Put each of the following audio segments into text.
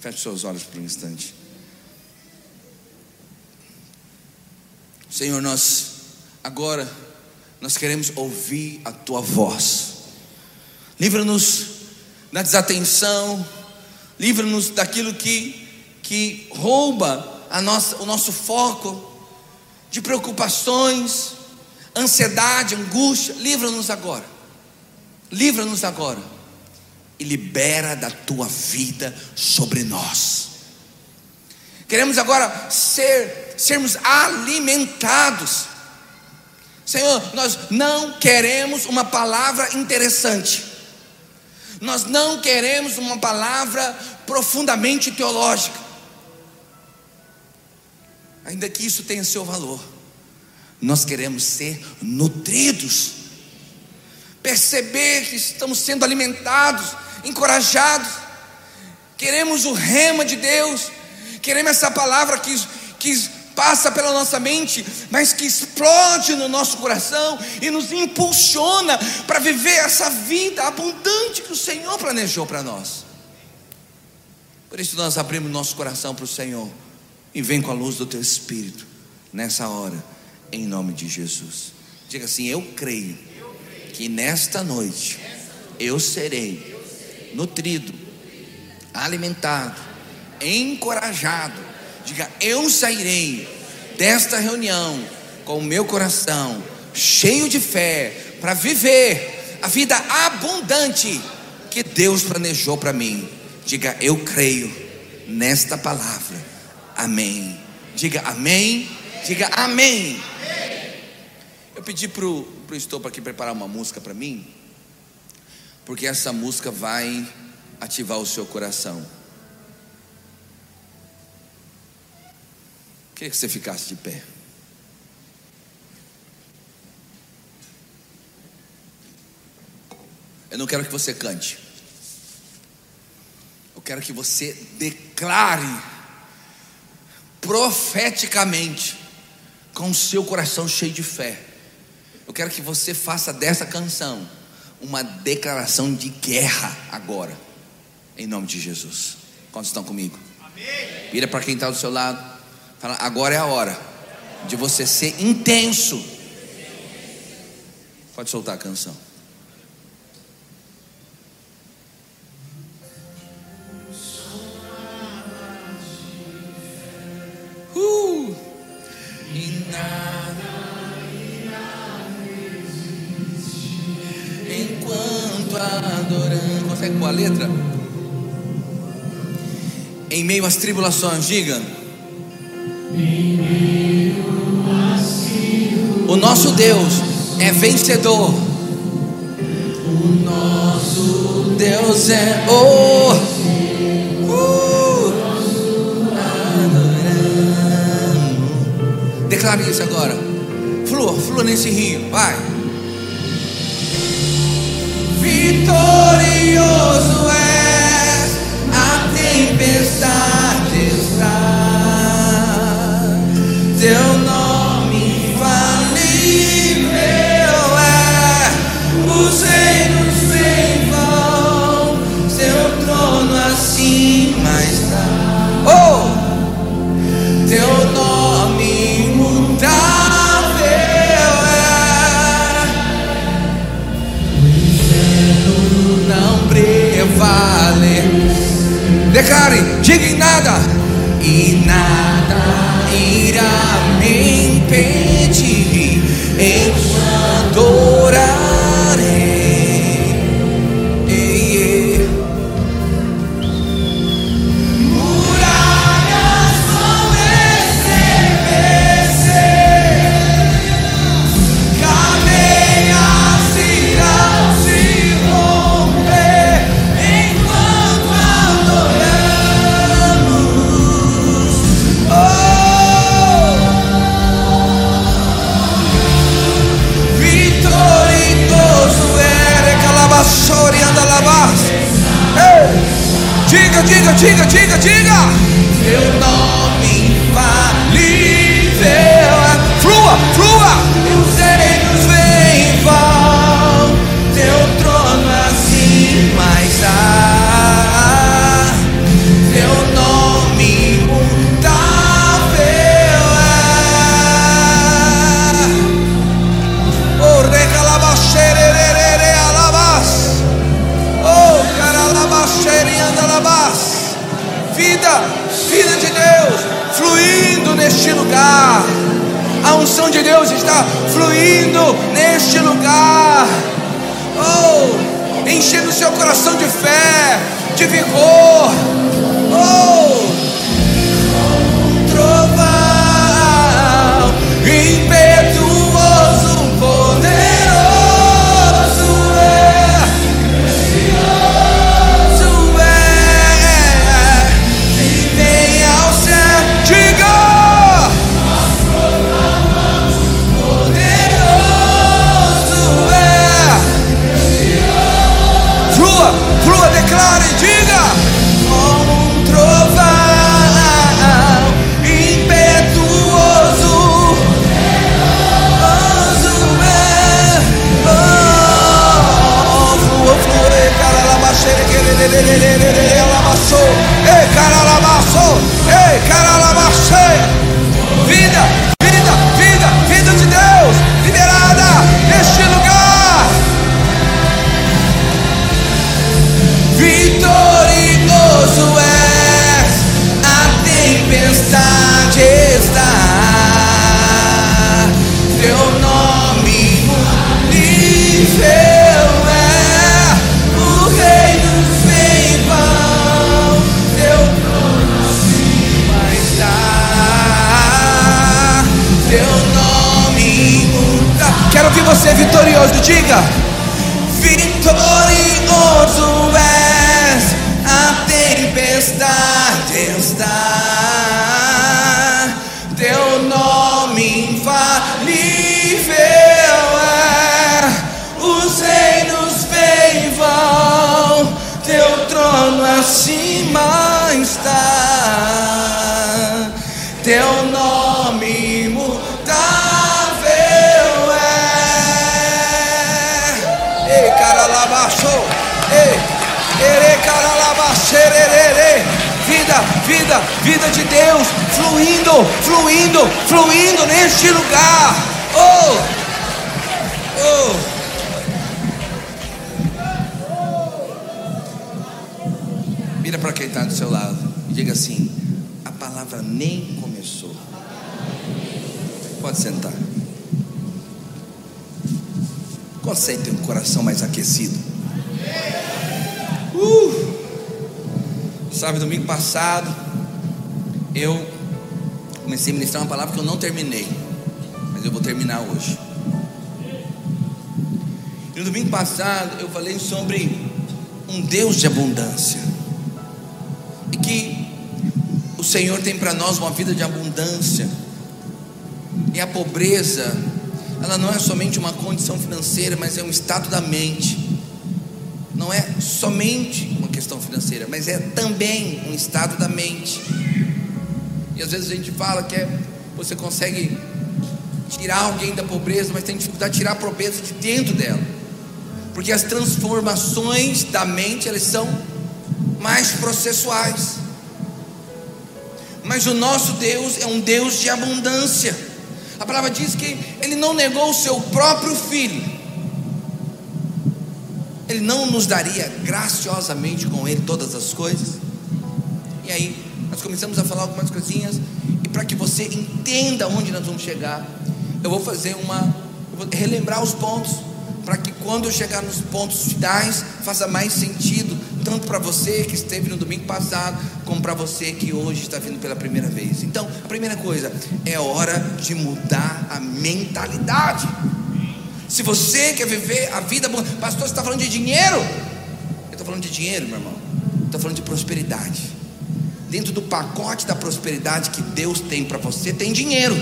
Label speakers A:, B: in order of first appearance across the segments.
A: Feche seus olhos por um instante. Senhor, nós agora nós queremos ouvir a tua voz. Livra-nos da desatenção, livra-nos daquilo que que rouba a nossa, o nosso foco de preocupações, ansiedade, angústia. Livra-nos agora. Livra-nos agora e libera da tua vida sobre nós. Queremos agora ser sermos alimentados. Senhor, nós não queremos uma palavra interessante. Nós não queremos uma palavra profundamente teológica. Ainda que isso tenha seu valor. Nós queremos ser nutridos. Perceber que estamos sendo alimentados encorajados, queremos o rema de Deus, queremos essa palavra que, que passa pela nossa mente, mas que explode no nosso coração e nos impulsiona para viver essa vida abundante que o Senhor planejou para nós. Por isso nós abrimos nosso coração para o Senhor e vem com a luz do teu Espírito nessa hora, em nome de Jesus. Diga assim: Eu creio que nesta noite eu serei nutrido, alimentado, encorajado. Diga: Eu sairei desta reunião com o meu coração cheio de fé para viver a vida abundante que Deus planejou para mim. Diga: Eu creio nesta palavra. Amém. Diga amém. Diga amém. Eu pedi para o Estopa aqui preparar uma música para mim porque essa música vai ativar o seu coração. Queria que você ficasse de pé. Eu não quero que você cante. Eu quero que você declare profeticamente com o seu coração cheio de fé. Eu quero que você faça dessa canção uma declaração de guerra agora, em nome de Jesus. Quantos estão comigo? Amém. Vira para quem está do seu lado, fala: agora é a hora de você ser intenso. Pode soltar a canção. Consegue com a letra? Em meio às tribulações, diga. O nosso Deus é vencedor. O nosso Deus é o. Uh, Declare isso agora. Flua, flua nesse rio, vai vitorioso és, prevaler. Declare, diga em nada, e nada irá me impedir Diga, diga, diga, diga, diga. Teu nome Vida, vida, vida de Deus fluindo, fluindo, fluindo neste lugar. Oh, oh. Vira para quem está do seu lado e diga assim: a palavra nem começou. Pode sentar. Aí tem um coração mais aquecido? Sabe, domingo passado, eu comecei a ministrar uma palavra que eu não terminei, mas eu vou terminar hoje. E no domingo passado, eu falei sobre um Deus de abundância, e que o Senhor tem para nós uma vida de abundância, e a pobreza, ela não é somente uma condição financeira, mas é um estado da mente. Não é somente questão financeira, mas é também um estado da mente. E às vezes a gente fala que é, você consegue tirar alguém da pobreza, mas tem dificuldade de tirar a pobreza de dentro dela. Porque as transformações da mente, elas são mais processuais. Mas o nosso Deus é um Deus de abundância. A palavra diz que ele não negou o seu próprio filho. Ele não nos daria graciosamente com ele todas as coisas? E aí, nós começamos a falar algumas coisinhas, e para que você entenda onde nós vamos chegar, eu vou fazer uma, vou relembrar os pontos, para que quando eu chegar nos pontos finais, faça mais sentido, tanto para você que esteve no domingo passado, como para você que hoje está vindo pela primeira vez. Então, a primeira coisa, é hora de mudar a mentalidade. Se você quer viver a vida boa, pastor, você está falando de dinheiro? Eu estou falando de dinheiro, meu irmão. Estou falando de prosperidade. Dentro do pacote da prosperidade que Deus tem para você, tem dinheiro.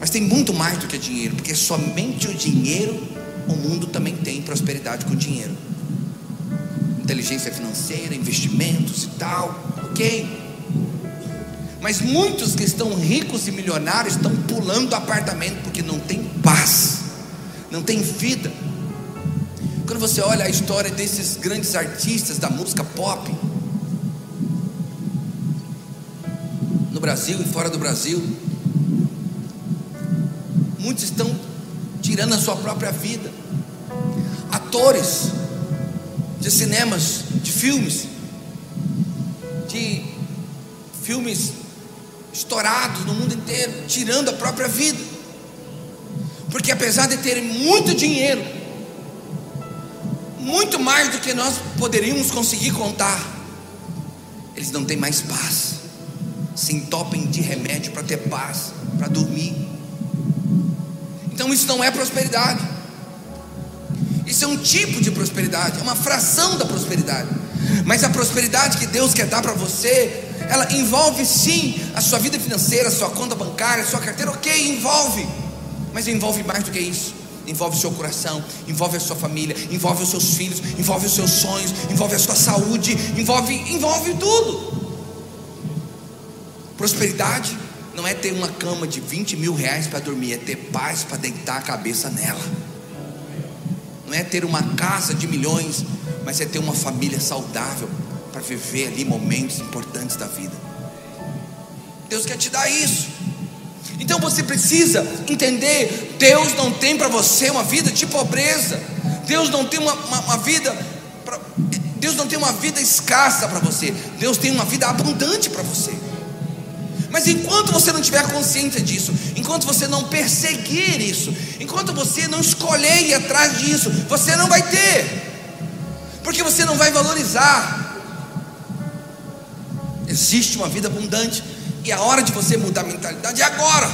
A: Mas tem muito mais do que dinheiro, porque somente o dinheiro, o mundo também tem prosperidade com dinheiro. Inteligência financeira, investimentos e tal, ok? Mas muitos que estão ricos e milionários estão pulando do apartamento porque não tem paz, não tem vida. Quando você olha a história desses grandes artistas da música pop, no Brasil e fora do Brasil, muitos estão tirando a sua própria vida. Atores de cinemas, de filmes, de filmes estourados no mundo inteiro, tirando a própria vida. Porque apesar de terem muito dinheiro, muito mais do que nós poderíamos conseguir contar, eles não têm mais paz. Se entopem de remédio para ter paz, para dormir. Então isso não é prosperidade. Isso é um tipo de prosperidade, é uma fração da prosperidade. Mas a prosperidade que Deus quer dar para você, ela envolve sim a sua vida financeira, a sua conta bancária, a sua carteira, ok, envolve. Mas envolve mais do que isso. Envolve o seu coração, envolve a sua família, envolve os seus filhos, envolve os seus sonhos, envolve a sua saúde, envolve, envolve tudo. Prosperidade não é ter uma cama de 20 mil reais para dormir, é ter paz para deitar a cabeça nela. Não é ter uma casa de milhões, mas é ter uma família saudável viver ali momentos importantes da vida. Deus quer te dar isso. Então você precisa entender: Deus não tem para você uma vida de pobreza. Deus não tem uma, uma, uma vida. Pra, Deus não tem uma vida escassa para você. Deus tem uma vida abundante para você. Mas enquanto você não tiver consciência disso, enquanto você não perseguir isso, enquanto você não escolher ir atrás disso, você não vai ter, porque você não vai valorizar. Existe uma vida abundante, e a hora de você mudar a mentalidade é agora.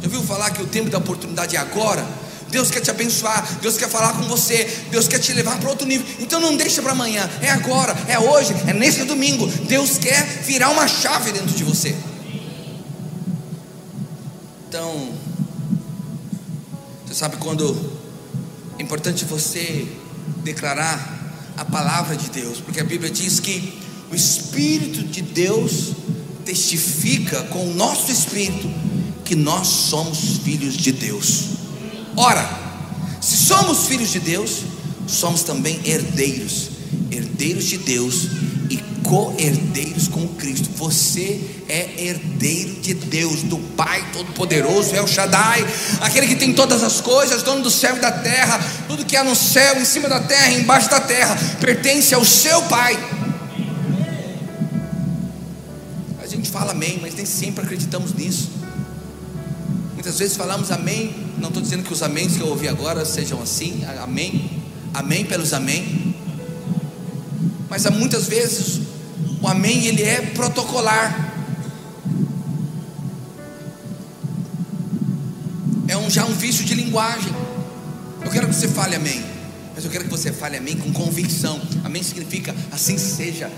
A: Já ouviu falar que o tempo da oportunidade é agora? Deus quer te abençoar, Deus quer falar com você, Deus quer te levar para outro nível. Então não deixa para amanhã, é agora, é hoje, é nesse domingo. Deus quer virar uma chave dentro de você. Então, você sabe quando é importante você declarar a palavra de Deus, porque a Bíblia diz que o Espírito de Deus testifica com o nosso espírito que nós somos filhos de Deus. Ora, se somos filhos de Deus, somos também herdeiros, herdeiros de Deus e co-herdeiros com Cristo. Você é herdeiro de Deus, do Pai Todo-Poderoso, El Shaddai, aquele que tem todas as coisas, dono do céu e da terra, tudo que há no céu, em cima da terra, embaixo da terra, pertence ao seu Pai. Gente fala amém, mas nem sempre acreditamos nisso. Muitas vezes falamos amém, não estou dizendo que os améns que eu ouvi agora sejam assim, amém, amém pelos amém. Mas há muitas vezes o amém ele é protocolar. É um, já um vício de linguagem. Eu quero que você fale amém, mas eu quero que você fale amém com convicção. Amém significa assim seja.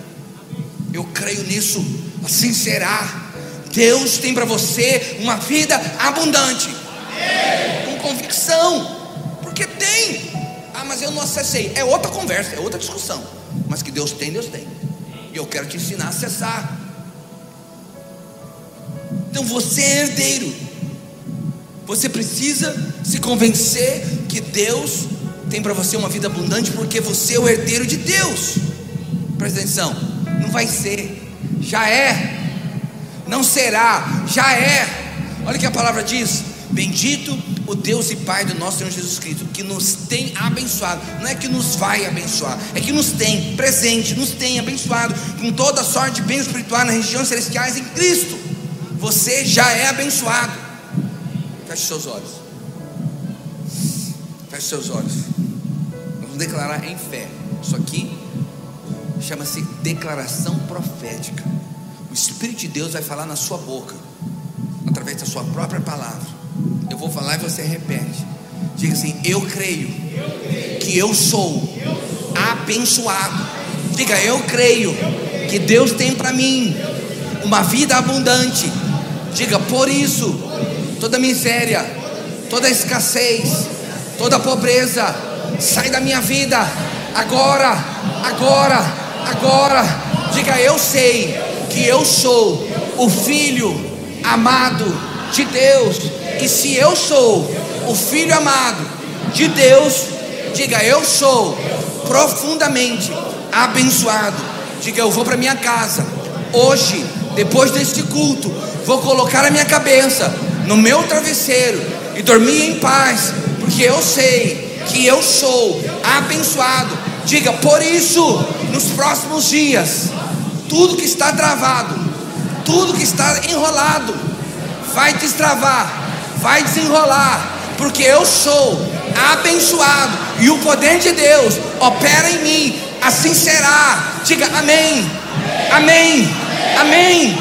A: Eu creio nisso, assim será. Deus tem para você uma vida abundante, com convicção, porque tem. Ah, mas eu não acessei. É outra conversa, é outra discussão. Mas que Deus tem, Deus tem. E eu quero te ensinar a acessar. Então você é herdeiro. Você precisa se convencer que Deus tem para você uma vida abundante, porque você é o herdeiro de Deus. Presta atenção. Não vai ser, já é. Não será, já é. Olha o que a palavra diz: Bendito o Deus e Pai do nosso Senhor Jesus Cristo, que nos tem abençoado. Não é que nos vai abençoar, é que nos tem presente, nos tem abençoado com toda sorte de bens espirituais nas regiões celestiais em Cristo. Você já é abençoado. Feche seus olhos. Feche seus olhos. Vamos declarar em fé. Isso aqui chama-se declaração profética. O Espírito de Deus vai falar na sua boca, através da sua própria palavra. Eu vou falar e você repete. Diga assim: Eu creio que eu sou abençoado. Diga: Eu creio que Deus tem para mim uma vida abundante. Diga: Por isso, toda miséria, toda escassez, toda pobreza, sai da minha vida agora, agora Agora, diga: Eu sei que eu sou o filho amado de Deus. E se eu sou o filho amado de Deus, diga: Eu sou profundamente abençoado. Diga: Eu vou para minha casa hoje, depois deste culto, vou colocar a minha cabeça no meu travesseiro e dormir em paz, porque eu sei que eu sou abençoado Diga, por isso, nos próximos dias, tudo que está travado, tudo que está enrolado, vai destravar, vai desenrolar, porque eu sou abençoado e o poder de Deus opera em mim, assim será. Diga amém, amém, amém.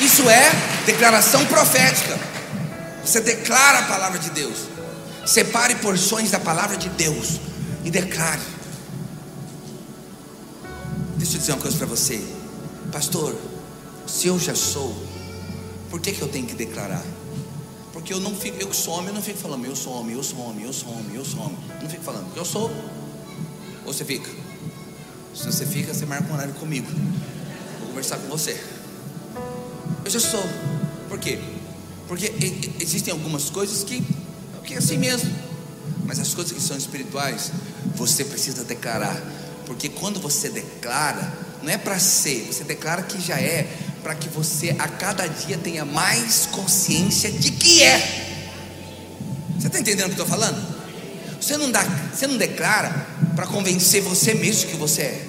A: Isso é declaração profética. Você declara a palavra de Deus. Separe porções da palavra de Deus e declare. Deixa eu dizer uma coisa para você, pastor. Se eu já sou, por que, que eu tenho que declarar? Porque eu não fico, eu que sou homem, eu não fico falando, eu sou homem, eu sou homem, eu sou homem, eu sou homem. Eu não fico falando, porque eu sou. Ou você fica? Se você fica, você marca um horário comigo. Vou conversar com você. Eu já sou. Por quê? Porque existem algumas coisas que, que é assim mesmo. Mas as coisas que são espirituais, você precisa declarar. Porque quando você declara, não é para ser, você declara que já é, para que você a cada dia tenha mais consciência de que é. Você está entendendo o que eu estou falando? Você não, dá, você não declara para convencer você mesmo que você é.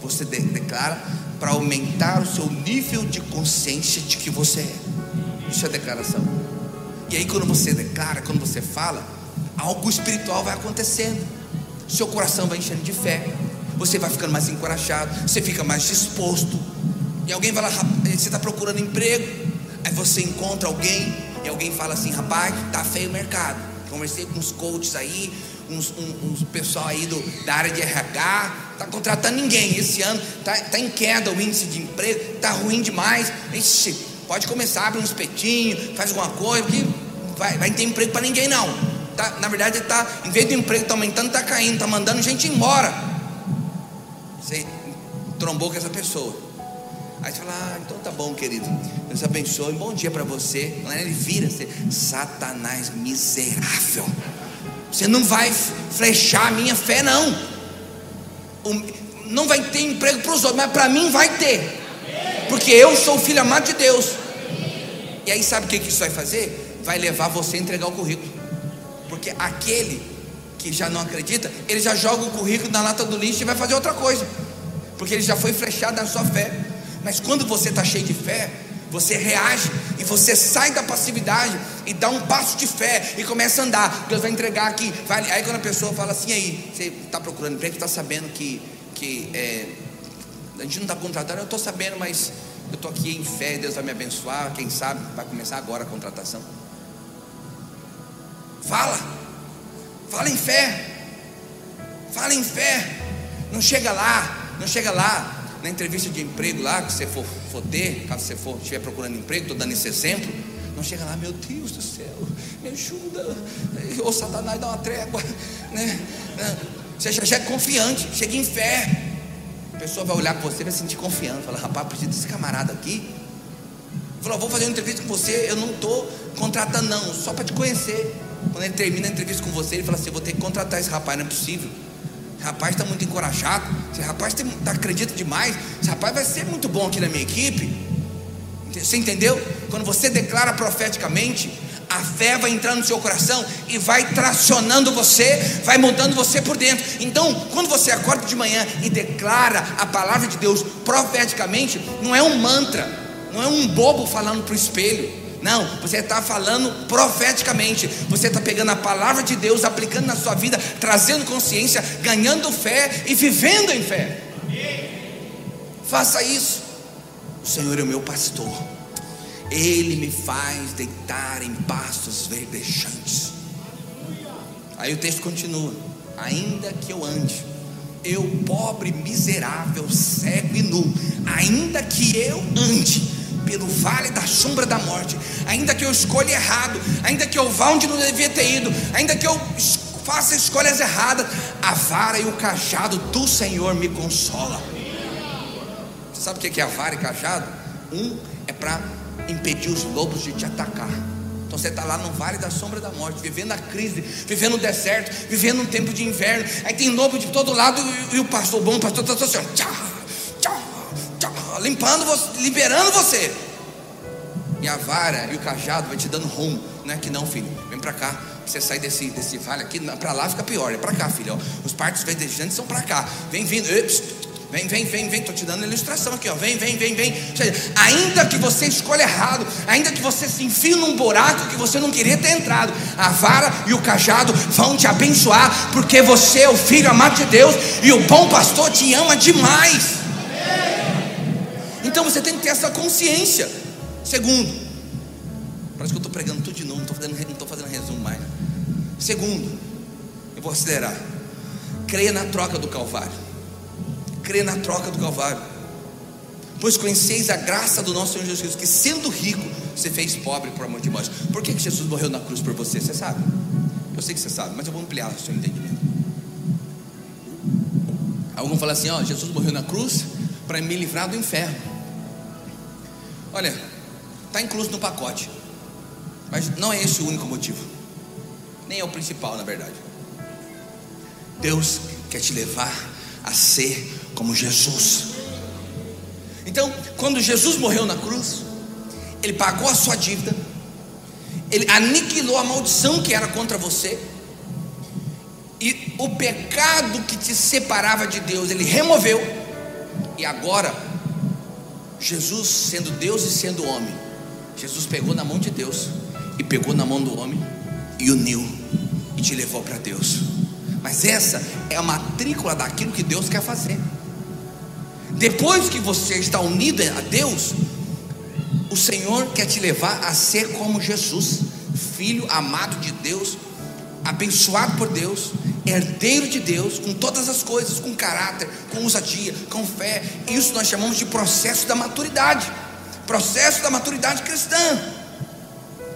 A: Você de, declara para aumentar o seu nível de consciência de que você é. Isso é declaração. E aí, quando você declara, quando você fala, algo espiritual vai acontecendo. Seu coração vai enchendo de fé. Você vai ficando mais encorajado. Você fica mais disposto. E alguém vai lá, você está procurando emprego. Aí você encontra alguém. E alguém fala assim: rapaz, tá feio o mercado. Conversei com uns coaches aí uns, uns, pessoal aí do, da área de RH, está contratando ninguém. Esse ano está tá em queda o índice de emprego, está ruim demais. Ixi, pode começar, abre um espetinho, faz alguma coisa, porque vai, vai ter emprego para ninguém não. Tá, na verdade, tá, em vez do emprego tá aumentando, está caindo, está mandando gente embora. Você trombou com essa pessoa. Aí você fala, ah, então tá bom, querido. Deus abençoe, bom dia para você. Ele vira, você, Satanás miserável. Você não vai flechar a minha fé, não. Não vai ter emprego para os outros, mas para mim vai ter. Porque eu sou filho amado de Deus. E aí sabe o que isso vai fazer? Vai levar você a entregar o currículo. Porque aquele que já não acredita, ele já joga o currículo na lata do lixo e vai fazer outra coisa. Porque ele já foi flechado na sua fé. Mas quando você está cheio de fé, você reage e você sai da passividade e dá um passo de fé e começa a andar. Deus vai entregar aqui. Vai, aí quando a pessoa fala assim, aí, você está procurando emprego, está sabendo que, que é, a gente não está contratando, eu estou sabendo, mas eu estou aqui em fé, Deus vai me abençoar, quem sabe vai começar agora a contratação. Fala, fala em fé, fala em fé, não chega lá, não chega lá na entrevista de emprego lá, que você for, for ter, caso você for estiver procurando emprego, estou dando esse exemplo, não chega lá, meu Deus do céu, me ajuda, ô Satanás dá uma trégua, né? Você já, já é confiante, chega em fé. Pessoa vai olhar para você, vai sentir confiança, fala, rapaz, preciso desse camarada aqui. Falou, vou fazer uma entrevista com você, eu não estou contratando não, só para te conhecer. Quando ele termina a entrevista com você, ele fala assim, vou ter que contratar esse rapaz, não é possível rapaz está muito encorajado, esse rapaz tá, acredita demais, esse rapaz vai ser muito bom aqui na minha equipe. Você entendeu? Quando você declara profeticamente, a fé vai entrando no seu coração e vai tracionando você, vai mudando você por dentro. Então, quando você acorda de manhã e declara a palavra de Deus profeticamente, não é um mantra, não é um bobo falando para o espelho. Não, você está falando profeticamente. Você está pegando a palavra de Deus, aplicando na sua vida, trazendo consciência, ganhando fé e vivendo em fé. Faça isso. O Senhor é o meu pastor. Ele me faz deitar em pastos verdejantes. Aí o texto continua: Ainda que eu ande, eu pobre, miserável, cego e nu, ainda que eu ande pelo vale da sombra da morte, ainda que eu escolha errado, ainda que eu vá onde não devia ter ido, ainda que eu faça escolhas erradas, a vara e o cajado do Senhor me consola. Você sabe o que é a vara e cajado? Um é para impedir os lobos de te atacar. Então você está lá no vale da sombra da morte, vivendo a crise, vivendo o deserto, vivendo um tempo de inverno. Aí tem lobo de todo lado e, e o pastor bom, o pastor está assim, tchau limpando você, liberando você. E a vara e o cajado vai te dando rumo. Não é que não, filho. Vem para cá. Você sai desse, desse vale aqui, para lá fica pior, é para cá, filho. Ó. Os partos verdejantes são para cá. Vem vindo, vem, vem, vem, vem. Estou te dando a ilustração aqui, ó. Vem, vem, vem, vem. Ainda que você escolha errado, ainda que você se enfie num buraco que você não queria ter entrado, a vara e o cajado vão te abençoar, porque você é o filho amado de Deus e o bom pastor te ama demais. Então você tem que ter essa consciência. Segundo, parece que eu estou pregando tudo de novo, não estou fazendo, fazendo resumo mais. Segundo, eu vou acelerar. Creia na troca do Calvário. Creia na troca do Calvário. Pois conheceis a graça do nosso Senhor Jesus, que sendo rico, você fez pobre por amor de nós. Por que, que Jesus morreu na cruz por você? Você sabe? Eu sei que você sabe, mas eu vou ampliar o seu entendimento. Alguns falam assim: ó, Jesus morreu na cruz para me livrar do inferno. Olha, está incluso no pacote, mas não é esse o único motivo nem é o principal, na verdade. Deus quer te levar a ser como Jesus. Então, quando Jesus morreu na cruz, Ele pagou a sua dívida, Ele aniquilou a maldição que era contra você, e o pecado que te separava de Deus, Ele removeu, e agora, Jesus sendo Deus e sendo homem, Jesus pegou na mão de Deus e pegou na mão do homem e uniu e te levou para Deus. Mas essa é a matrícula daquilo que Deus quer fazer. Depois que você está unido a Deus, o Senhor quer te levar a ser como Jesus, filho amado de Deus, abençoado por Deus, herdeiro de Deus, com todas as coisas, com caráter, com ousadia, com fé. Isso nós chamamos de processo da maturidade processo da maturidade cristã.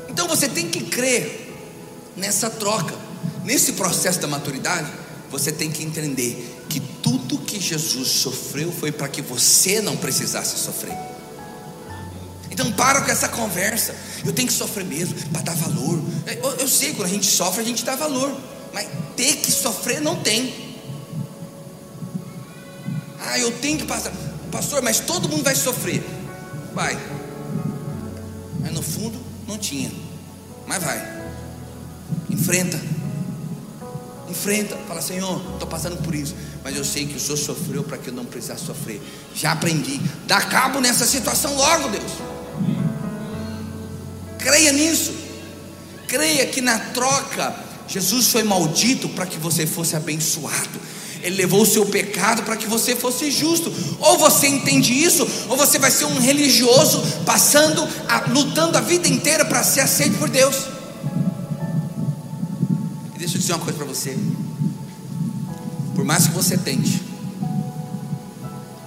A: Então você tem que crer nessa troca, nesse processo da maturidade, você tem que entender que tudo que Jesus sofreu foi para que você não precisasse sofrer. Então para com essa conversa. Eu tenho que sofrer mesmo para dar valor. Eu, eu sei quando a gente sofre a gente dá valor, mas ter que sofrer não tem. Ah, eu tenho que passar, pastor, mas todo mundo vai sofrer. Vai. Mas no fundo não tinha. Mas vai. Enfrenta. Enfrenta. Fala, Senhor, estou passando por isso. Mas eu sei que o Senhor sofreu para que eu não precisasse sofrer. Já aprendi. Dá cabo nessa situação logo, Deus. Creia nisso. Creia que na troca, Jesus foi maldito para que você fosse abençoado. Ele levou o seu pecado para que você fosse justo. Ou você entende isso, ou você vai ser um religioso passando, a, lutando a vida inteira para ser aceito por Deus. Deixa eu dizer uma coisa para você. Por mais que você tente,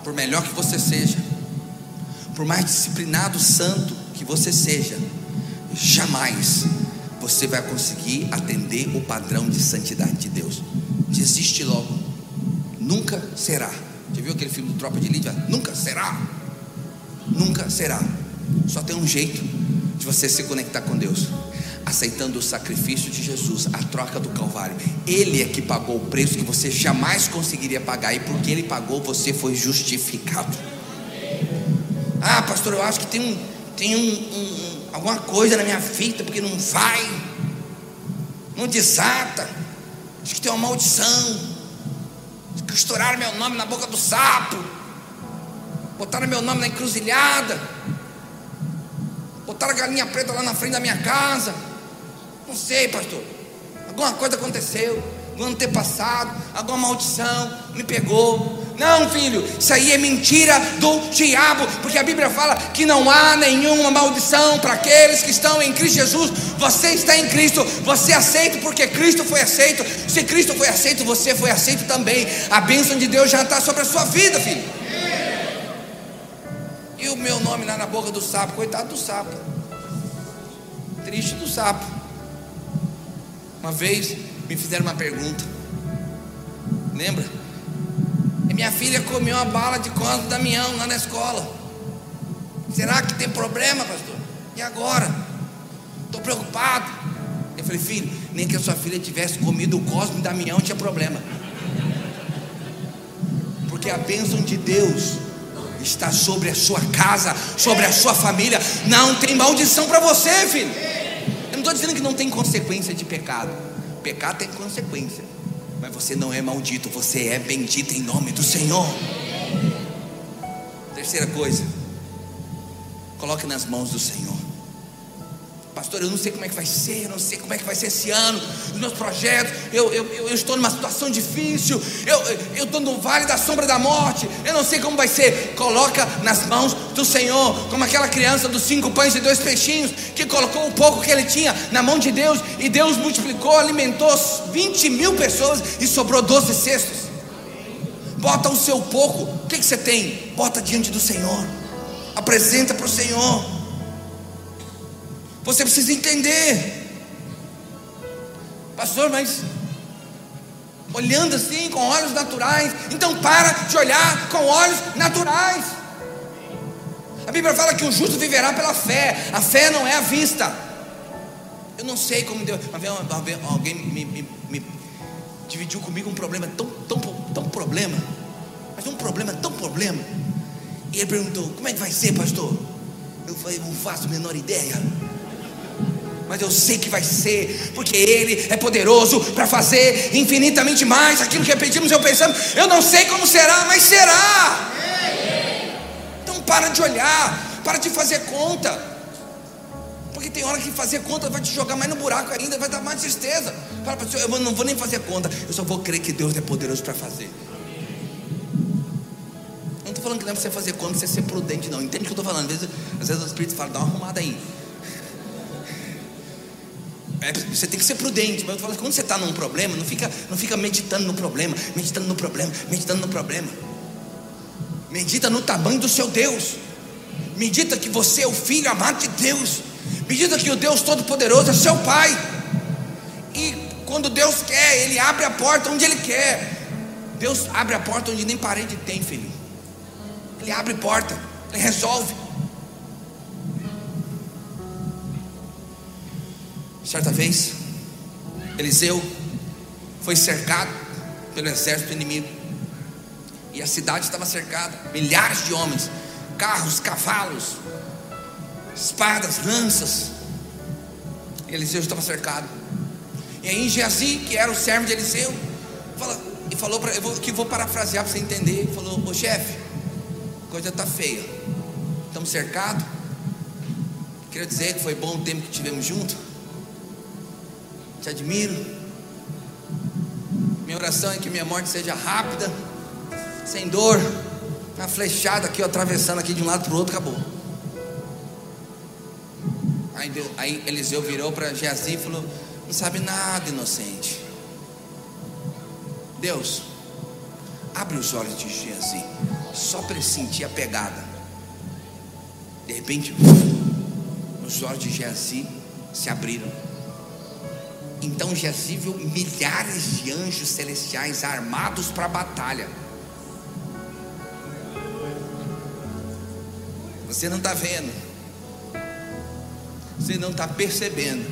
A: por melhor que você seja, por mais disciplinado, santo que você seja, jamais você vai conseguir atender o padrão de santidade de Deus. Desiste logo. Nunca será. Já viu aquele filme do Tropa de Elite? Nunca será. Nunca será. Só tem um jeito de você se conectar com Deus aceitando o sacrifício de Jesus, a troca do Calvário. Ele é que pagou o preço que você jamais conseguiria pagar, e porque ele pagou, você foi justificado. Ah, pastor, eu acho que tem, um, tem um, um, alguma coisa na minha vida, porque não vai, não desata. Acho que tem uma maldição. Estouraram meu nome na boca do sapo, botaram meu nome na encruzilhada, botaram a galinha preta lá na frente da minha casa. Não sei, pastor. Alguma coisa aconteceu. No ano passado, alguma maldição me pegou. Não, filho, isso aí é mentira do diabo, porque a Bíblia fala que não há nenhuma maldição para aqueles que estão em Cristo Jesus. Você está em Cristo, você é aceito porque Cristo foi aceito. Se Cristo foi aceito, você foi aceito também. A bênção de Deus já está sobre a sua vida, filho. E o meu nome lá na boca do sapo, coitado do sapo, triste do sapo. Uma vez me fizeram uma pergunta. Lembra? E minha filha comeu uma bala de cosmo da Damião lá na escola. Será que tem problema, pastor? E agora? Estou preocupado. Eu falei, filho, nem que a sua filha tivesse comido o cosmo da Damião tinha problema. Porque a bênção de Deus está sobre a sua casa, sobre a sua família. Não tem maldição para você, filho. Não estou dizendo que não tem consequência de pecado. Pecado tem consequência. Mas você não é maldito, você é bendito em nome do Senhor. Terceira coisa, coloque nas mãos do Senhor. Pastor, eu não sei como é que vai ser, eu não sei como é que vai ser esse ano, os meus projetos, eu, eu, eu estou numa situação difícil, eu estou no vale da sombra da morte, eu não sei como vai ser. Coloca nas mãos do Senhor, como aquela criança dos cinco pães e dois peixinhos, que colocou o pouco que ele tinha na mão de Deus, e Deus multiplicou, alimentou 20 mil pessoas e sobrou 12 cestos. Bota o seu pouco, o que, que você tem? Bota diante do Senhor, apresenta para o Senhor. Você precisa entender, pastor, mas olhando assim com olhos naturais, então para de olhar com olhos naturais. A Bíblia fala que o justo viverá pela fé, a fé não é a vista. Eu não sei como Deus, alguém me, me, me dividiu comigo um problema tão, tão, tão problema, mas um problema tão problema. E ele perguntou: Como é que vai ser, pastor? Eu falei: Não faço a menor ideia mas eu sei que vai ser, porque Ele é poderoso para fazer infinitamente mais aquilo que pedimos. Eu pensamos, eu não sei como será, mas será. Então para de olhar, para de fazer conta, porque tem hora que fazer conta vai te jogar mais no buraco ainda, vai dar mais tristeza. Para eu não vou nem fazer conta, eu só vou crer que Deus é poderoso para fazer. Não estou falando que não é para você fazer conta, você ser prudente, não. Entende o que eu estou falando? Às vezes, às vezes o Espírito fala, dá uma arrumada aí. É, você tem que ser prudente, mas eu falo, quando você está num problema, não fica, não fica meditando no problema, meditando no problema, meditando no problema. Medita no tamanho do seu Deus. Medita que você é o filho amado de Deus. Medita que o Deus Todo-Poderoso é seu Pai. E quando Deus quer, Ele abre a porta onde Ele quer. Deus abre a porta onde nem parede tem, filho. Ele abre porta, Ele resolve. Certa vez, Eliseu foi cercado pelo exército inimigo. E a cidade estava cercada, milhares de homens, carros, cavalos, espadas, lanças. E Eliseu estava cercado. E aí Geazi, que era o servo de Eliseu, fala, e falou para eu vou, que vou parafrasear para você entender, falou: "Ô chefe, coisa tá feia. Estamos cercados. Queria dizer que foi bom o tempo que tivemos junto te admiro. Minha oração é que minha morte seja rápida, sem dor. Uma flechada aqui, ó, atravessando aqui de um lado para o outro, acabou. Aí, aí Eliseu virou para Geazi e falou: Não sabe nada, inocente. Deus, abre os olhos de Geazi, só para ele sentir a pegada. De repente, os olhos de Geazi se abriram. Então Jesse viu milhares de anjos celestiais armados para a batalha. Você não está vendo, você não está percebendo,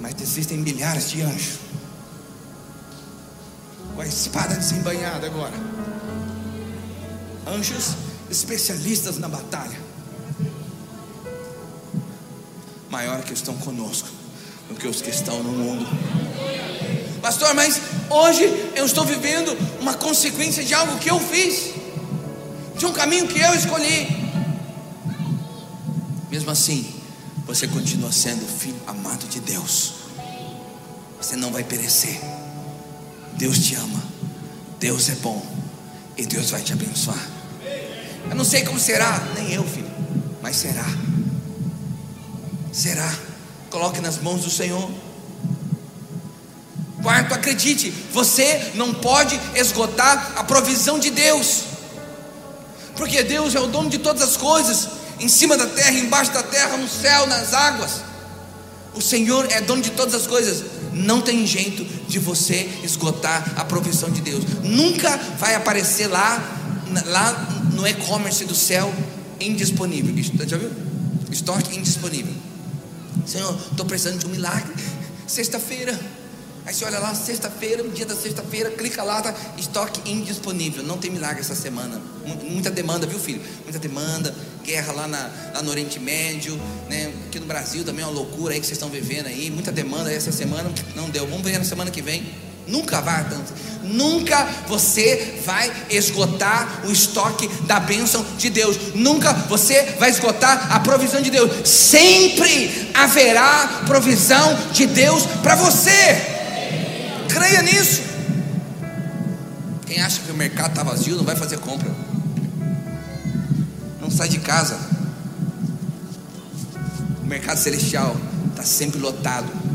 A: mas existem milhares de anjos com a espada desembanhada agora. Anjos especialistas na batalha maior que estão conosco do que os que estão no mundo. Pastor, mas hoje eu estou vivendo uma consequência de algo que eu fiz, de um caminho que eu escolhi. Mesmo assim, você continua sendo filho amado de Deus. Você não vai perecer. Deus te ama. Deus é bom. E Deus vai te abençoar. Eu não sei como será, nem eu, filho, mas será. Será? Coloque nas mãos do Senhor. Quarto, acredite, você não pode esgotar a provisão de Deus, porque Deus é o dono de todas as coisas, em cima da terra, embaixo da terra, no céu, nas águas. O Senhor é dono de todas as coisas. Não tem jeito de você esgotar a provisão de Deus. Nunca vai aparecer lá, lá no e-commerce do céu indisponível. Já viu? Estoque indisponível. Senhor, estou precisando de um milagre. Sexta-feira, Aí você olha lá, sexta-feira, dia da sexta-feira, clica lá, tá, estoque indisponível. Não tem milagre essa semana. Muita demanda, viu, filho? Muita demanda, guerra lá, na, lá no Oriente Médio, né? Aqui no Brasil também é uma loucura aí que vocês estão vivendo aí. Muita demanda essa semana, não deu. Vamos ver na semana que vem. Nunca vai tanto. Nunca você vai esgotar o estoque da bênção de Deus. Nunca você vai esgotar a provisão de Deus. Sempre haverá provisão de Deus para você. Creia nisso. Quem acha que o mercado está vazio não vai fazer compra. Não sai de casa. O mercado celestial está sempre lotado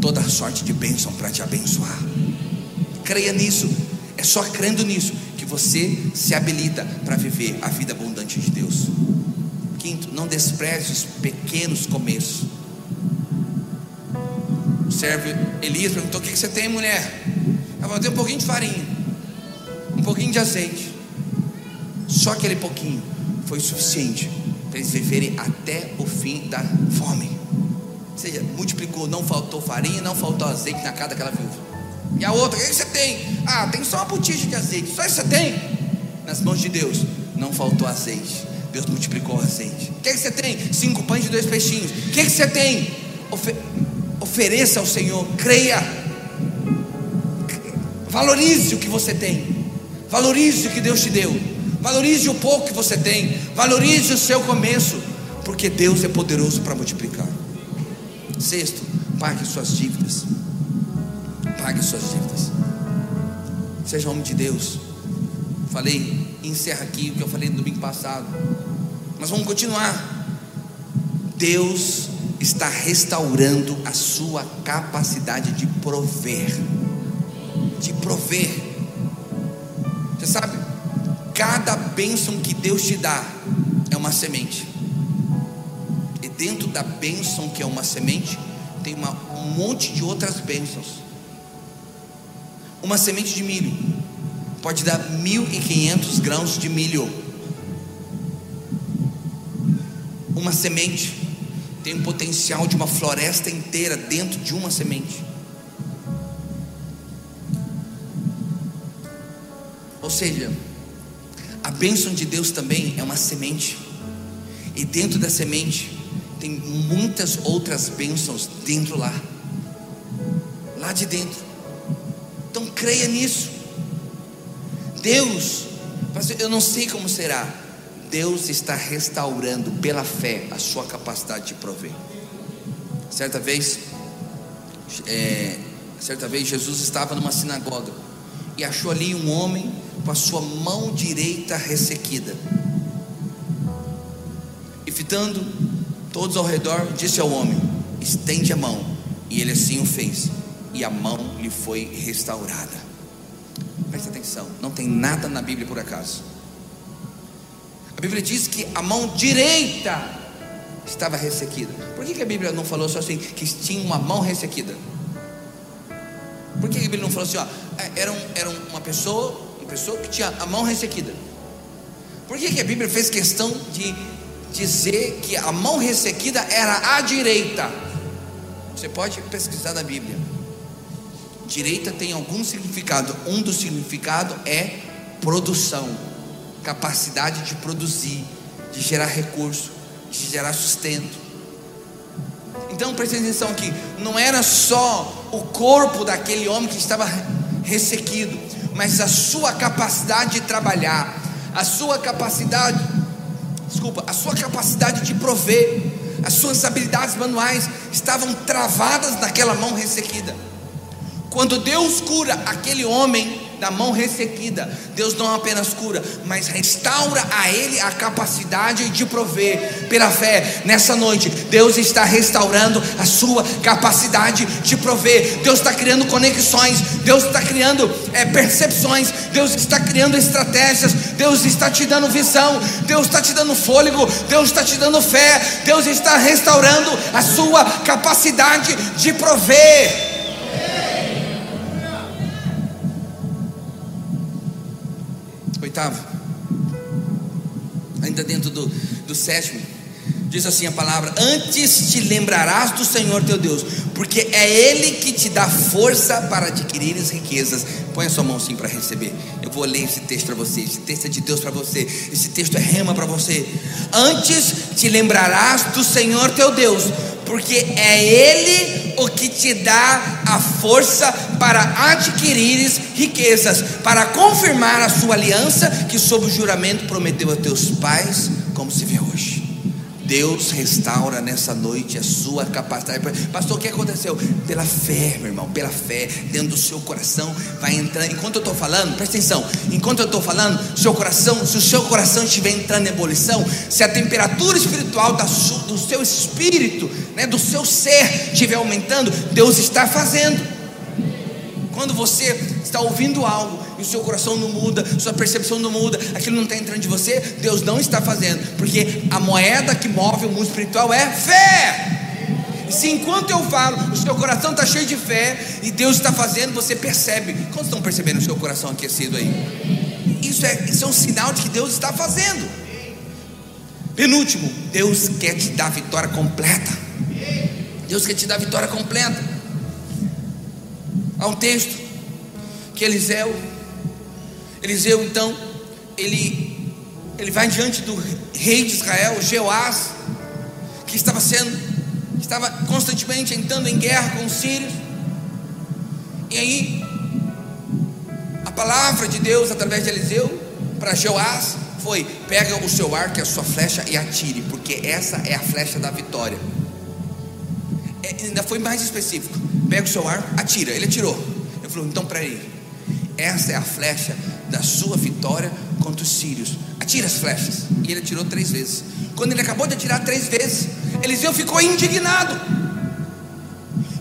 A: toda sorte de bênção para te abençoar. Creia nisso. É só crendo nisso que você se habilita para viver a vida abundante de Deus. Quinto, não despreze os pequenos começos servo Elias perguntou: O que, você tem, mulher? Ela falou: Tem um pouquinho de farinha, um pouquinho de azeite. Só aquele pouquinho foi suficiente para eles viverem até o fim da fome. Seja, multiplicou, não faltou farinha, não faltou azeite na casa daquela viúva. E a outra, o que você tem? Ah, tem só uma botija de azeite. Só isso você tem? Nas mãos de Deus, não faltou azeite. Deus multiplicou o azeite. O que, você tem? Cinco pães e dois peixinhos. O que, você tem? Ofe Ofereça ao Senhor, creia. Valorize o que você tem. Valorize o que Deus te deu. Valorize o pouco que você tem. Valorize o seu começo, porque Deus é poderoso para multiplicar. Sexto, pague suas dívidas. Pague suas dívidas. Seja homem de Deus. Falei, encerra aqui o que eu falei no domingo passado. Mas vamos continuar. Deus está restaurando a sua capacidade de prover. De prover. Você sabe, cada bênção que Deus te dá é uma semente. Dentro da bênção que é uma semente, tem uma, um monte de outras bênçãos. Uma semente de milho pode dar 1.500 grãos de milho. Uma semente tem o potencial de uma floresta inteira dentro de uma semente. Ou seja, a bênção de Deus também é uma semente, e dentro da semente tem muitas outras bênçãos dentro lá, lá de dentro. Então creia nisso. Deus, eu não sei como será, Deus está restaurando pela fé a sua capacidade de prover. Certa vez, é, certa vez Jesus estava numa sinagoga e achou ali um homem com a sua mão direita ressequida. E fitando todos ao redor, disse ao homem: Estende a mão. E ele assim o fez, e a mão lhe foi restaurada. Presta atenção, não tem nada na Bíblia por acaso. A Bíblia diz que a mão direita estava ressequida. Por que, a Bíblia não falou só assim, que tinha uma mão ressequida? Por que a Bíblia não falou assim, ó, é, era, um, era uma pessoa, uma pessoa que tinha a mão ressequida? Por que a Bíblia fez questão de dizer que a mão ressequida era a direita? Você pode pesquisar na Bíblia. Direita tem algum significado. Um dos significados é produção capacidade de produzir, de gerar recurso, de gerar sustento. Então preste atenção aqui, não era só o corpo daquele homem que estava ressequido, mas a sua capacidade de trabalhar, a sua capacidade, desculpa, a sua capacidade de prover, as suas habilidades manuais estavam travadas naquela mão ressequida. Quando Deus cura aquele homem, da mão ressequida, Deus não apenas cura, mas restaura a ele a capacidade de prover. Pela fé. Nessa noite, Deus está restaurando a sua capacidade de prover. Deus está criando conexões, Deus está criando é, percepções, Deus está criando estratégias, Deus está te dando visão, Deus está te dando fôlego, Deus está te dando fé, Deus está restaurando a sua capacidade de prover. Oitavo, ainda dentro do, do sétimo, Diz assim a palavra: Antes te lembrarás do Senhor teu Deus, porque é Ele que te dá força para adquirir as riquezas. Põe a sua mão assim para receber. Eu vou ler esse texto para você. Esse texto é de Deus para você. Esse texto é rema para você. Antes te lembrarás do Senhor teu Deus, porque é Ele o que te dá a força para adquirires riquezas, para confirmar a sua aliança que, sob o juramento, prometeu a teus pais, como se vê hoje. Deus restaura nessa noite a sua capacidade. Pastor, o que aconteceu? Pela fé, meu irmão, pela fé, dentro do seu coração vai entrando. Enquanto eu estou falando, presta atenção. Enquanto eu estou falando, seu coração, se o seu coração estiver entrando em ebulição, se a temperatura espiritual do seu espírito, né, do seu ser estiver aumentando, Deus está fazendo. Quando você está ouvindo algo e o seu coração não muda, sua percepção não muda, aquilo não está entrando de você, Deus não está fazendo, porque a moeda que move o mundo espiritual é fé. E se enquanto eu falo, o seu coração está cheio de fé e Deus está fazendo, você percebe. Quantos estão percebendo o seu coração aquecido aí? Isso é, isso é um sinal de que Deus está fazendo. Penúltimo, Deus quer te dar vitória completa. Deus quer te dar a vitória completa. Há um texto que Eliseu Eliseu então, ele, ele vai diante do rei de Israel, Jeoás, que estava sendo, que estava constantemente entrando em guerra com os sírios. E aí, a palavra de Deus através de Eliseu para Jeoás foi: pega o seu arco e a sua flecha e atire, porque essa é a flecha da vitória. É, ainda foi mais específico: pega o seu arco, atira. Ele atirou. Ele falou: então peraí, essa é a flecha da sua vitória contra os sírios. Atira as flechas. E ele atirou três vezes. Quando ele acabou de atirar três vezes, Eliseu ficou indignado.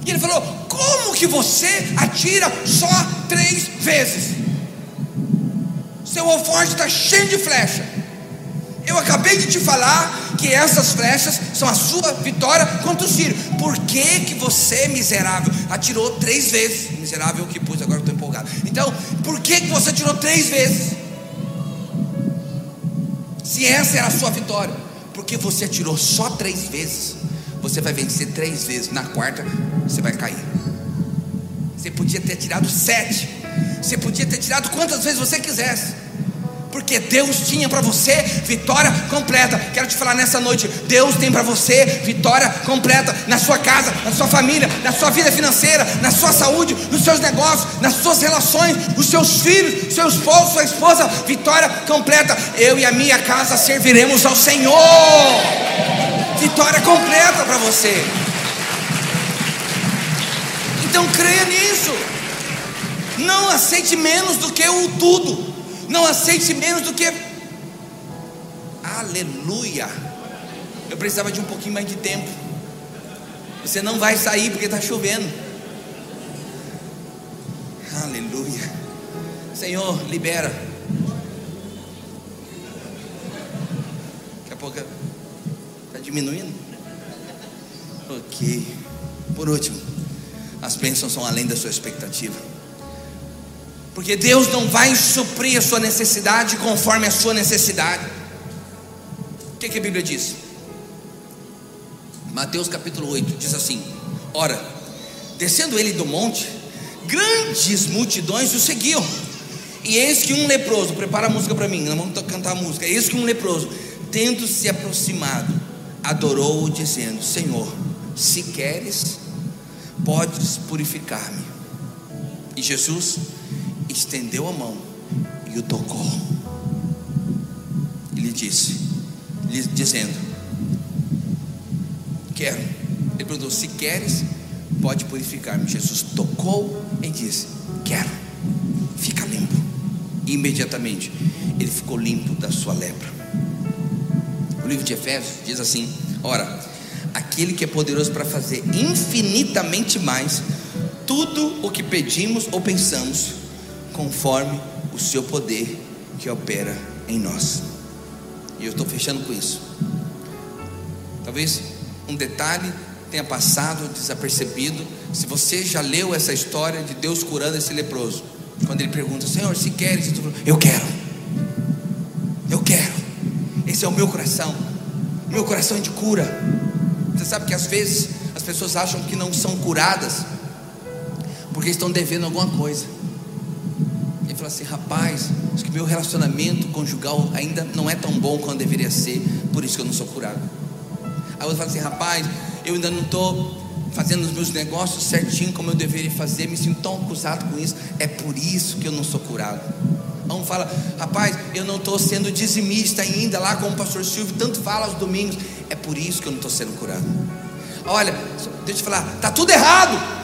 A: E ele falou: Como que você atira só três vezes? Seu alforje está cheio de flecha. Eu acabei de te falar que essas flechas são a sua vitória contra o sírio. Por que, que você, miserável, atirou três vezes? Miserável que pus, agora estou empolgado. Então, por que, que você atirou três vezes? Se essa era a sua vitória, porque você atirou só três vezes, você vai vencer três vezes. Na quarta, você vai cair. Você podia ter tirado sete. Você podia ter tirado quantas vezes você quisesse porque Deus tinha para você vitória completa. Quero te falar nessa noite: Deus tem para você vitória completa na sua casa, na sua família, na sua vida financeira, na sua saúde, nos seus negócios, nas suas relações, os seus filhos, seu esposo, sua esposa. Vitória completa. Eu e a minha casa serviremos ao Senhor. Vitória completa para você. Então creia nisso. Não aceite menos do que o tudo. Não aceite menos do que. Aleluia. Eu precisava de um pouquinho mais de tempo. Você não vai sair porque está chovendo. Aleluia. Senhor, libera. Daqui a pouco está diminuindo. Ok. Por último, as bênçãos são além da sua expectativa. Porque Deus não vai suprir a sua necessidade conforme a sua necessidade. O que, que a Bíblia diz? Mateus capítulo 8 diz assim: Ora, descendo ele do monte, grandes multidões o seguiam. E eis que um leproso, prepara a música para mim, vamos cantar a música. Eis que um leproso, tendo se aproximado, adorou-o, dizendo: Senhor, se queres, podes purificar-me. E Jesus estendeu a mão e o tocou. E lhe disse, lhe dizendo: Quero. Ele perguntou: Se queres, pode purificar-me. Jesus tocou e disse: Quero. Fica limpo. E imediatamente ele ficou limpo da sua lepra. O livro de Efésios diz assim: Ora, aquele que é poderoso para fazer infinitamente mais tudo o que pedimos ou pensamos conforme o seu poder que opera em nós. E eu estou fechando com isso. Talvez um detalhe tenha passado desapercebido. Se você já leu essa história de Deus curando esse leproso, quando ele pergunta, Senhor, se queres, eu quero, eu quero, esse é o meu coração. Meu coração é de cura. Você sabe que às vezes as pessoas acham que não são curadas porque estão devendo alguma coisa. Assim: rapaz, acho que meu relacionamento conjugal ainda não é tão bom quanto deveria ser, por isso que eu não sou curado. Aí outro fala assim: rapaz, eu ainda não estou fazendo os meus negócios certinho como eu deveria fazer, me sinto tão acusado com isso, é por isso que eu não sou curado. Um fala, rapaz, eu não estou sendo dizimista ainda, lá como o pastor Silvio tanto fala aos domingos, é por isso que eu não estou sendo curado. Olha, deixa eu te falar, está tudo errado.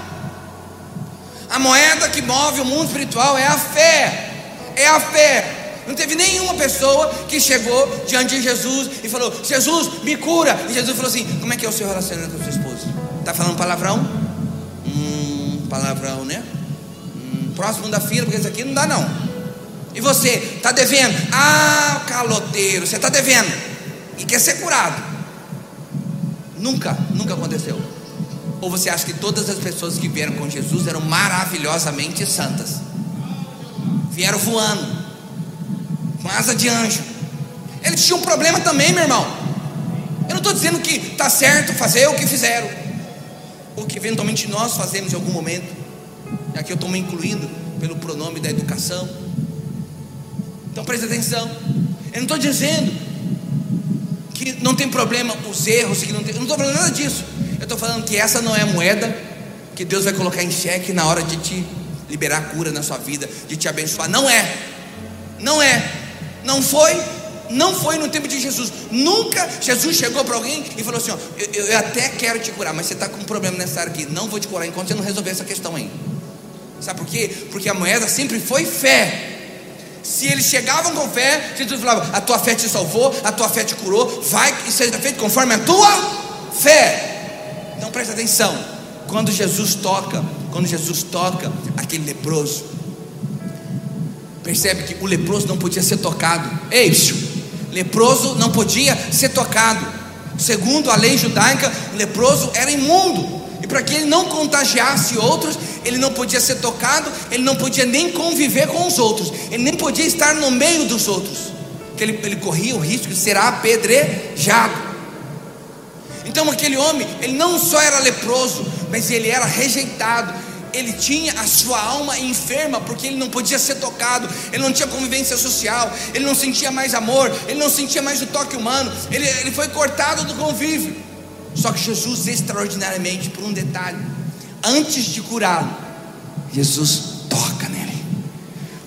A: A moeda que move o mundo espiritual é a fé, é a fé. Não teve nenhuma pessoa que chegou diante de Jesus e falou: Jesus, me cura. E Jesus falou assim: Como é que é o seu relacionamento com a sua esposa? Está falando palavrão? Hum, palavrão, né? Hum, próximo da fila, porque esse aqui não dá não. E você está devendo? Ah, caloteiro, você está devendo e quer ser curado. Nunca, nunca aconteceu. Ou você acha que todas as pessoas que vieram com Jesus eram maravilhosamente santas? Vieram voando, com asa de anjo. Eles tinham um problema também, meu irmão. Eu não estou dizendo que está certo fazer o que fizeram, o que eventualmente nós fazemos em algum momento. E aqui eu estou me incluindo pelo pronome da educação. Então preste atenção. Eu não estou dizendo que não tem problema os erros, que não tem. Eu não estou falando nada disso. Estou falando que essa não é a moeda que Deus vai colocar em xeque na hora de te liberar cura na sua vida, de te abençoar. Não é. Não é. Não foi. Não foi no tempo de Jesus. Nunca Jesus chegou para alguém e falou assim: ó, eu, eu, até quero te curar, mas você está com um problema nessa área aqui. Não vou te curar enquanto você não resolver essa questão aí. Sabe por quê? Porque a moeda sempre foi fé. Se eles chegavam com fé, Jesus falava: A tua fé te salvou, a tua fé te curou, vai e seja feito conforme a tua fé. Então presta atenção. Quando Jesus toca, quando Jesus toca aquele leproso, percebe que o leproso não podia ser tocado. Ei, leproso não podia ser tocado. Segundo a lei judaica, o leproso era imundo. E para que ele não contagiasse outros, ele não podia ser tocado, ele não podia nem conviver com os outros, ele nem podia estar no meio dos outros, que ele, ele corria o risco de ser apedrejado. Então aquele homem, ele não só era leproso, mas ele era rejeitado. Ele tinha a sua alma enferma, porque ele não podia ser tocado, ele não tinha convivência social, ele não sentia mais amor, ele não sentia mais o toque humano, ele, ele foi cortado do convívio. Só que Jesus, extraordinariamente, por um detalhe, antes de curá-lo, Jesus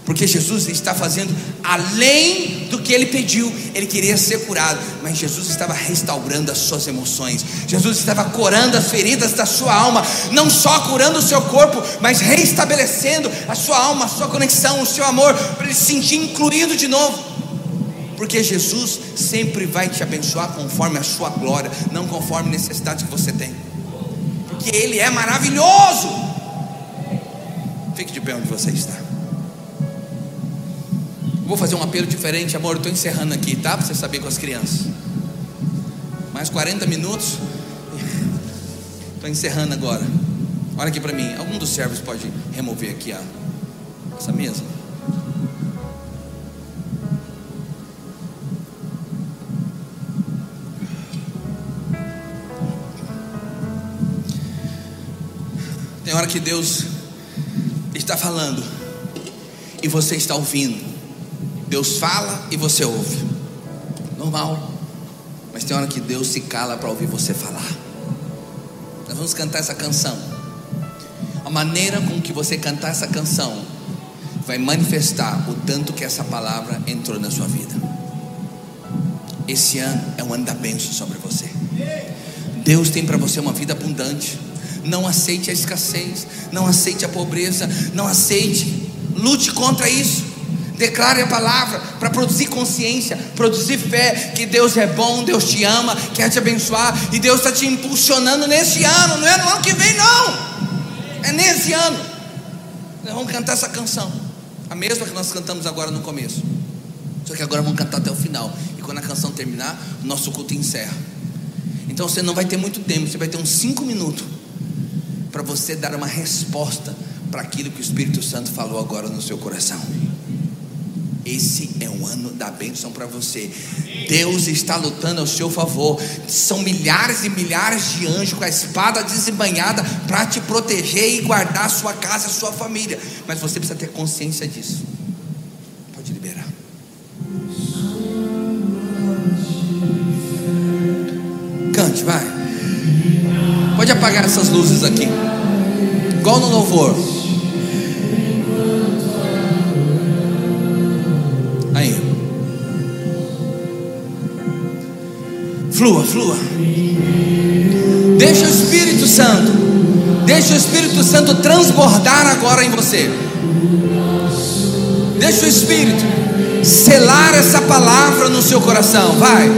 A: porque Jesus está fazendo além do que ele pediu, ele queria ser curado, mas Jesus estava restaurando as suas emoções, Jesus estava curando as feridas da sua alma, não só curando o seu corpo, mas restabelecendo a sua alma, a sua conexão, o seu amor, para ele se sentir incluído de novo. Porque Jesus sempre vai te abençoar conforme a sua glória, não conforme a necessidade que você tem. Porque Ele é maravilhoso. Fique de pé onde você está. Vou fazer um apelo diferente, amor. Estou encerrando aqui, tá? Para você saber com as crianças. Mais 40 minutos. Estou encerrando agora. Olha aqui para mim. Algum dos servos pode remover aqui a, essa mesa? Tem hora que Deus está falando e você está ouvindo. Deus fala e você ouve. Normal. Mas tem hora que Deus se cala para ouvir você falar. Nós vamos cantar essa canção. A maneira com que você cantar essa canção vai manifestar o tanto que essa palavra entrou na sua vida. Esse ano é um ano da bênção sobre você. Deus tem para você uma vida abundante. Não aceite a escassez, não aceite a pobreza, não aceite, lute contra isso. Declare a palavra para produzir consciência, produzir fé que Deus é bom, Deus te ama, quer te abençoar e Deus está te impulsionando nesse ano, não é no ano que vem, não, é nesse ano. Nós vamos cantar essa canção, a mesma que nós cantamos agora no começo, só que agora vamos cantar até o final, e quando a canção terminar, o nosso culto encerra. Então você não vai ter muito tempo, você vai ter uns cinco minutos para você dar uma resposta para aquilo que o Espírito Santo falou agora no seu coração. Esse é o ano da bênção para você. Deus está lutando ao seu favor. São milhares e milhares de anjos com a espada desembanhada para te proteger e guardar a sua casa, a sua família. Mas você precisa ter consciência disso. Pode liberar. Cante, vai. Pode apagar essas luzes aqui. Igual no louvor. Flua, flua. Deixa o Espírito Santo. Deixa o Espírito Santo transbordar agora em você. Deixa o Espírito selar essa palavra no seu coração. Vai.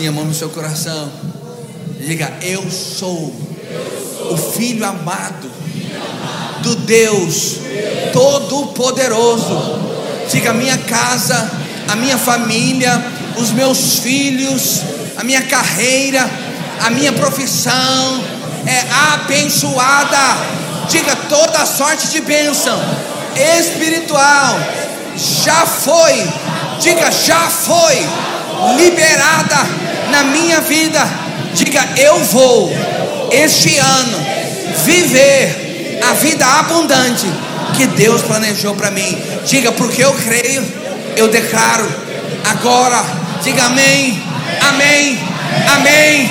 A: Assim a mão no seu coração. Diga: Eu sou o filho amado do Deus Todo-Poderoso. Diga: minha casa, a minha família, os meus filhos, a minha carreira, a minha profissão é abençoada. Diga: toda sorte de bênção espiritual já foi. Diga: já foi liberada na minha vida. Diga: eu vou este ano viver a vida abundante que Deus planejou para mim. Diga: porque eu creio, eu declaro agora. Diga amém, amém, amém,